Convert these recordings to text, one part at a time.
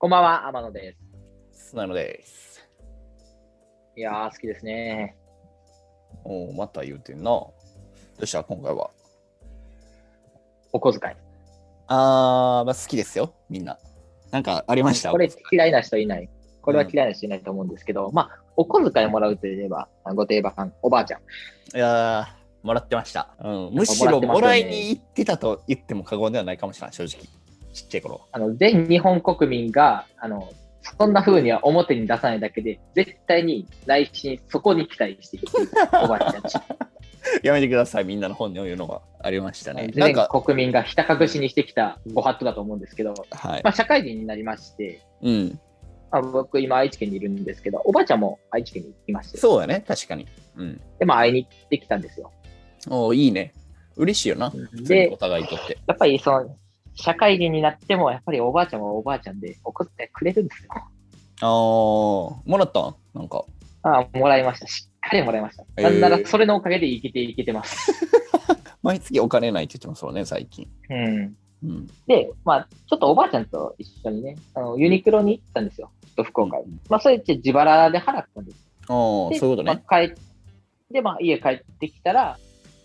こんばんは、天野です。なのです。いやー、好きですね。おお、また言うてんな。どうした今回は？お小遣い。あー、まあ、好きですよ、みんな。なんかありました？これ嫌いな人いない。これは嫌いな人いないと思うんですけど、まあ、お小遣いもらうといえば、ご定番、おばあちゃん。いやー、もらってました。うん、むしろもらいに行ってたと言っても過言ではないかもしれない、正直。ちっちゃい頃。あの全日本国民が、あの、そんな風には表に出さないだけで、絶対に内心そこに期待している おばあちゃんたち。やめてください、みんなの本にいうのがありましたね。全か、国民がひた隠しにしてきたご法度だと思うんですけど、はいま。あ、社会人になりまして、うん。まあ、僕今愛知県にいるんですけど、おばあちゃんも愛知県にいまして、そうだね、確かに。うん。で、まあ会いに行ってきたんですよ。おーいいね。嬉しいよな。でお、互いにとって。やっぱりその、社会人になっても、やっぱりおばあちゃんはおばあちゃんで、お小遣いくれるんですよ。あー、もらったん？なんか。ああ、もらいました。しっかりもらいました。えーなんなら、それのおかげで生きていけてます。毎月お金ないって言ってますもんね、最近。うん。うん。で、まあ、ちょっとおばあちゃんと一緒にね、あのユニクロに行ったんですよ。ちょっと福岡に。まあ、それって自腹で払ったんです。ああ、でそういうことね。まあ、帰で、まあ、家帰ってきたら、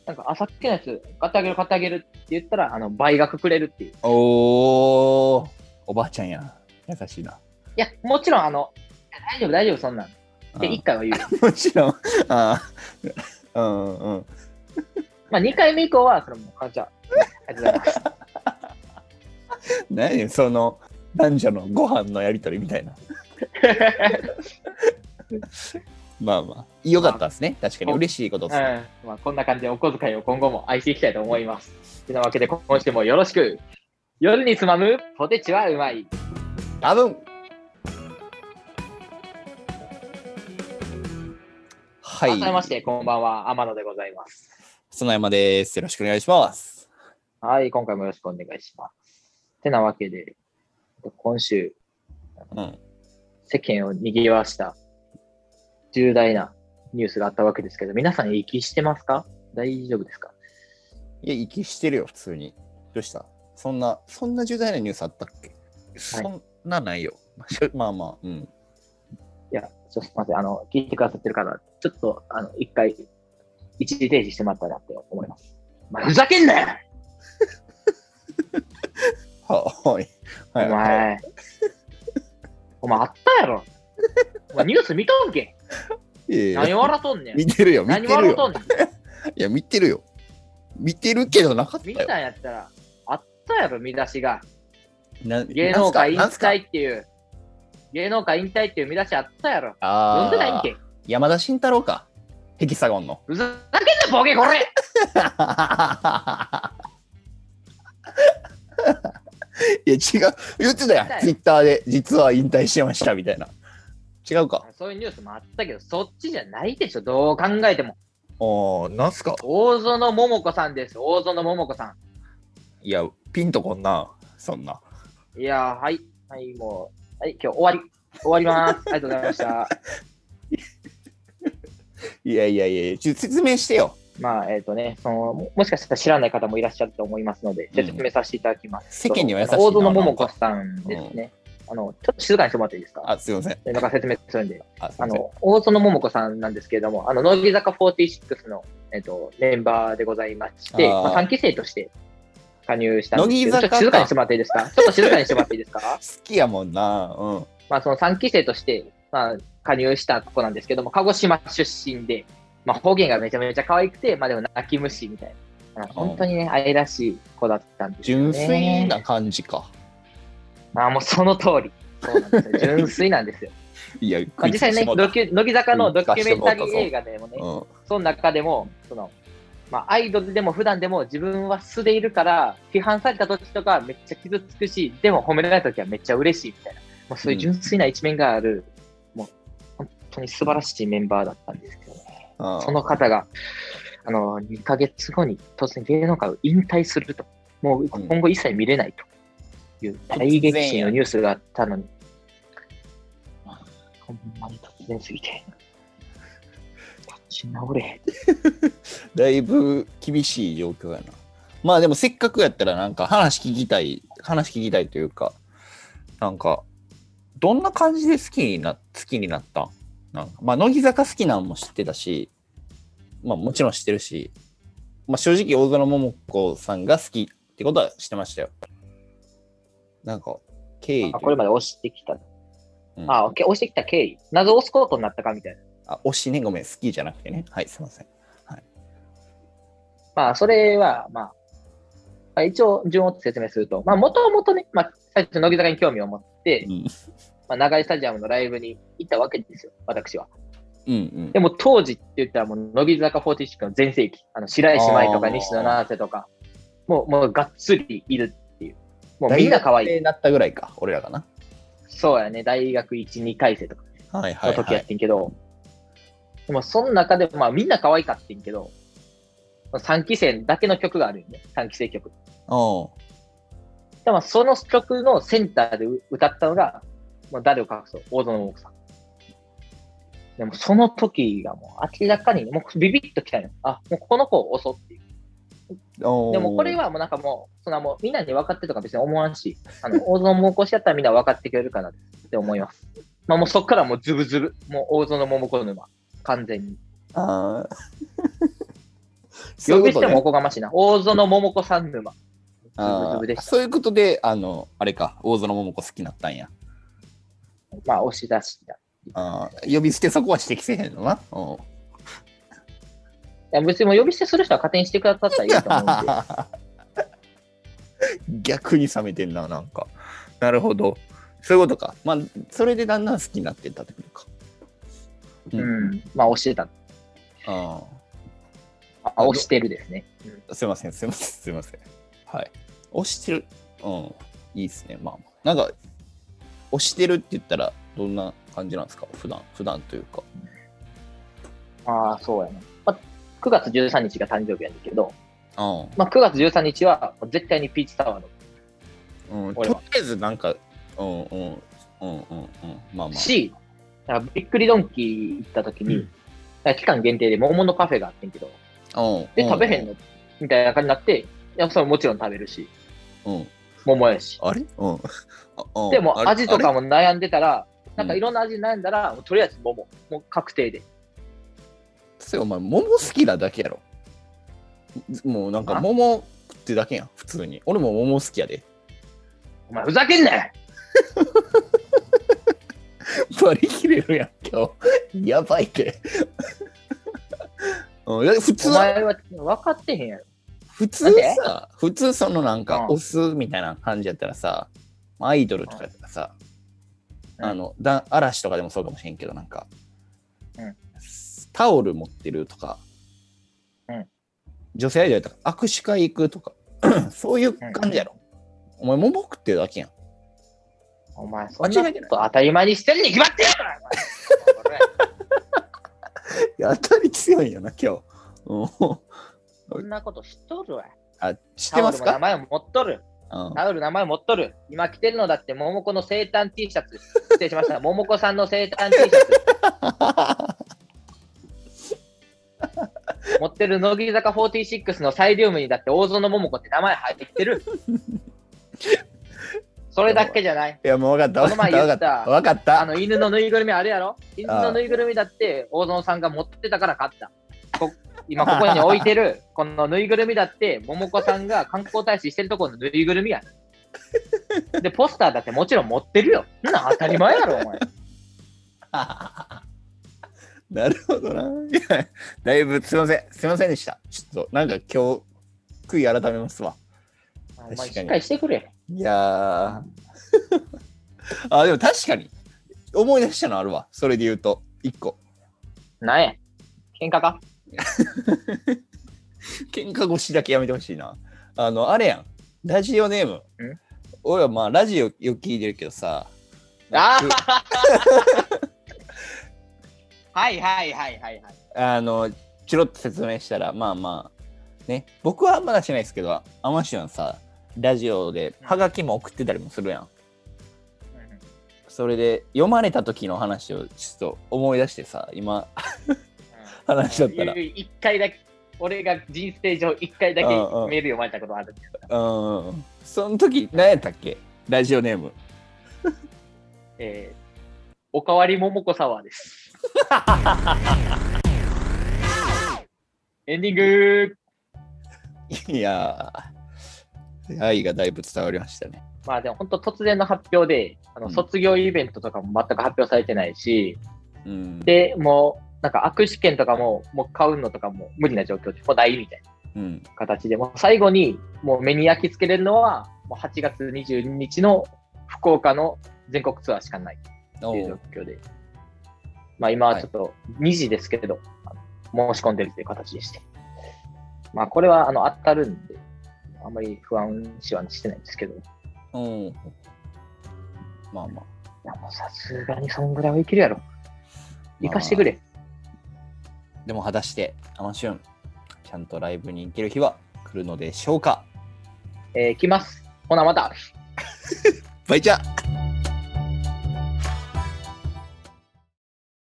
なんか、あ、さっきのやつ、買ってあげる、買ってあげるって言ったら、あの、倍額くれるっていう。おー、おばあちゃんや。優しいな。いや、もちろん、あの、大丈夫、大丈夫、そんなん。で、うん1回は言う。もちろん。ああ、うんうん。まあ、2回目以降は、それも、あ、じゃあ、ありがとうございます。何その男女のご飯のやりとりみたいな。まあまあ、よかったですね。確かに嬉しいことですね。うんまあ、こんな感じでお小遣いを今後も愛していきたいと思います。てなわけで、今週もよろしく。夜につまむポテチはうまい。多分はい。改めまして、こんばんは、天野でございます。園山です。よろしくお願いします。はい、今回もよろしくお願いします。てなわけで、今週、うん。世間を賑わした重大なニュースがあったわけですけど、皆さん息してますか？大丈夫ですか？いや、息してるよ、普通に。どうした？そんな、そんな重大なニュースあったっけ、そんなないよ。まあまあ、うん。いや、ちょっとすみません。あの、聞いてくださってる方、ちょっと、あの、一回、一時停止してもらったらって思います。まあ、ふざけんなよ は、はい。おはい。はい前、お前あったやろ。お前ニュース見とんけ何笑っとんねん。見てるよ、見何てるよ。笑っとんねん。いや、見てるよ。見てるけどなかったよ。見たんやったら、あったやろ、見出しが。な芸能界引なんすか？なんすか？退っていう、芸能界引退っていう見出しあったやろ。あ読んでないんーけ？山田慎太郎か。ヘキサゴンの。ふざけんな、ボケ、これ いや、違う。言ってたやん。ツイッターで、実は引退してました、みたいな。違うか。そういうニュースもあったけど、そっちじゃないでしょ、どう考えても。おー、なんすか？大園桃子さんです、大園桃子さん。いや、ピンとこんな。そんな。いやー、はい、はい、もう、はい、今日終わり、終わります。ありがとうございました。いやいやいや、ちょ説明してよ。まあ、えっ、とねそのも、もしかしたら知らない方もいらっしゃると思いますので、うん説明させていただきます。世間には優しいな大園桃子さんですね。あの、ちょっと静かにしてもらっていいですか？あ、すいません。今から説明するんで。あ。あの、大園桃子さんなんですけれども、あの、乃木坂46の、えっ、と、メンバーでございまして、あーまあ、3期生として加入したんですけど、乃木坂かちょっと静かにしてもらっていいですか？ちょっと静かにしてもらっていいですか？好きやもんな。うん。まあ、その3期生として、まあ、加入した子なんですけども、鹿児島出身で、まあ、方言がめちゃめちゃ可愛くて、まあでも泣き虫みたいな。本当にね、愛らしい子だったんですよ、ね。純粋な感じか。まあもうその通り。そうなんですよ。純粋なんですよ。いや、まあ、実際ね、乃木坂のドキュメンタリー映画。画でもね、うん。その中でも、その、まあ、アイドルでも普段でも自分は素でいるから、批判された時とかめっちゃ傷つくし、でも褒められた時はめっちゃ嬉しいみたいな、もうそういう純粋な一面がある、もう本当に素晴らしいメンバーだったんですけどね。うんその方が、あの、2ヶ月後に突然芸能界を引退すると、もう今後一切見れないという大激震のニュースがあったのに、ほんまに。突然すぎて、立ち直れ。だいぶ厳しい状況やな。まあでもせっかくやったらなんか話聞きたい、話聞きたいというか、なんかどんな感じで好きにな好きになった？んなんかまあ乃木坂好きなのも知ってたしまあもちろん知ってるし、まあ、正直大園桃子さんが好きってことは知ってましたよなんか経緯これまで押してきた。うんあ、押してきた経緯。なぜ押すことになったかみたいな。あ推しねごめん好きじゃなくてねはいすいませんまあ、それは、まあ、まあ一応、順を追って説明すると、まあ、もともとね、まあ、最初、乃木坂に興味を持って、うんまあ、長井スタジアムのライブに行ったわけですよ、私は。うんうんでも、当時って言ったら、もう、乃木坂46の全盛期、あの白石麻衣とか西野七瀬とか、もう、もう、がっつりいる。もう、みんな可愛い。大学生になったぐらいか俺らかなそうやね、大学1、2回生とかはいはい、の時やっはい、てんけど、でも、その中でも、まあ、みんな可愛かってんけど、3期生だけの曲があるよね、3期生曲。おでもその曲のセンターで歌ったのが、もう誰を隠そう、大園桃子さん。でもその時がもう明らかに、もうビビッときたよ。あ、もうこの子を襲っていう。おでもこれはもうなんかもう、そんなもうみんなに分かってとか別に思わんし、あの、大園桃子しやったらみんな分かってくれるかなって思います。まあもうそっからもうズブズブ、もう大園桃子沼、完全に。あー 呼び捨てもおこがましいな。大園桃子さん沼。ズブあズブでしそういうことであのあれか大園桃子好きになったんやまあ押し出した。あー呼び捨てそこは指摘せへんのなうんいや別にもう呼び捨てする人は勝手にしてくださったらいいと思うんで。逆に冷めてんななんか。なるほど。そういうことか。まあそれでだんだん好きになってったってことか。ううん。まあ、押してた。ああ、押してるですね。あすいませんすいませんすいません。はい。押してる。うん。いいですね。まあまあ。なんか押してるって言ったらどんな感じなんですか？普段普段というか。ああ、そうやね。まあ、9月13日が誕生日やねんけど、あまあ、9月13日は絶対にピーチタワーの。あ、うん、とりあえずなんかうんうんうんうんうん。まあまあ。し、だからびっくりドンキー行った時に、うん。期間限定で桃のカフェがあってんけど、うんで、食べへんののみたいな感じになって、いや、それはもちろん食べるし、うん。桃やし。あれ？でも、味とかも悩んでたら、なんかうん。いろんな味悩んだら、とりあえず桃。もう確定で。それお前桃好きなだけやろ。もうなんかあ。桃食ってだけやん普通に。俺も桃好きやで。お前、ふざけんなよ。割り切れるやん今日。やばいって うん普お通は前は分かってへんやろ。普通さ普通そのなんかうん。押すみたいな感じやったらさアイドルとかやったらさうん。あのだ嵐とかでもそうかもしれんけどなんか、うんタオル持ってるとか、うん女性アイドルとか握手会行くとか そういう感じやろ、お前桃食ってるだけやんお前、そんなこと当たり前にしてるに決まってるやろお前 いや当たり強いんやな今日、うん、そんなこと知っとるわ。あ知ってますか、タオルも名前も持っとる。うんタオル名前持っとる。今着てるのだって、桃子の生誕 T シャツ。失礼しました。桃子さんの生誕 T シャツ。持ってる乃木坂46のサイリウムにだって大園桃子って名前入ってる。それだけじゃない。いやもう分かったこの前分かった分かっ言ったた分かったあの犬のぬいぐるみあるやろ？犬のぬいぐるみだって大園さんが持ってたから買った。こ今ここに置いてる このぬいぐるみだって桃子さんが観光大使してるところのぬいぐるみや。で、ポスターだってもちろん持ってるよ。なん当たり前やろ、お前。なるほどな。いや、だいぶすいません。すいませんでした。ちょっと、なんか今日、悔い改めますわ。お前確かにしっかりしてくれ。いやー。あ、でも確かに、思い出したのあるわ。それで言うと、一個。なんや喧嘩か？喧嘩腰だけやめてほしいな。あの、あれやん。ラジオネーム。ん？俺はまあ、ラジオよく聞いてるけどさ。あくー はいはいはいはいはい。あの、チロッと説明したら、まあまあ、ね、僕はまだしないですけど、アマシュンさ、ラジオでハガキも送ってたりもするやん。それで読まれた時の話をちょっと思い出してさ、今、話だったら一回だけ、俺が人生上一回だけメうんうんール読まれたことある。うん、その時何やったっけ？ラジオネーム。えー、おかわりももこサワーです。エンディングいやー、愛がだいぶ伝わりましたね。まあでも本当突然の発表で、あのうん卒業イベントとかも全く発表されてないし、うん。で、もうなんか握手券とかももう買うのとかも無理な状況で、もうないみたいなうん。形で、もう最後にもう目に焼き付けれるのは、もう8月22日の福岡の全国ツアーしかないっていう状況で、まあ今はちょっと2時ですけれど、あの申し込んでるという形でして、まあこれはあの当たるんで、あんまり不安視はしてないんですけど、いうん。まあまあ。さすがにそんぐらいはいけるやろ。行かしてくれ。でも果たして、アマシュン、ちゃんとライブに行ける日は来るのでしょうか？えー来ます。ほなまた。バイチャ